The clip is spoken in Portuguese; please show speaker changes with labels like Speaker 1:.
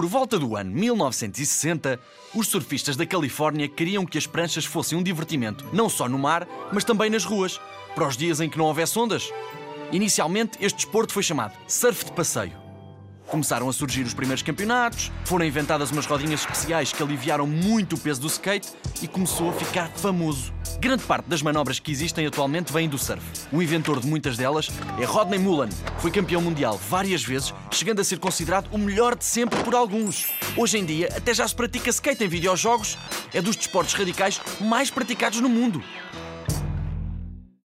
Speaker 1: Por volta do ano 1960, os surfistas da Califórnia queriam que as pranchas fossem um divertimento, não só no mar, mas também nas ruas, para os dias em que não houvesse ondas. Inicialmente, este desporto foi chamado surf de passeio. Começaram a surgir os primeiros campeonatos, foram inventadas umas rodinhas especiais que aliviaram muito o peso do skate e começou a ficar famoso. Grande parte das manobras que existem atualmente vêm do surf. O inventor de muitas delas é Rodney Mullen. Foi campeão mundial várias vezes, chegando a ser considerado o melhor de sempre por alguns. Hoje em dia, até já se pratica skate em videojogos. É dos desportos radicais mais praticados no mundo.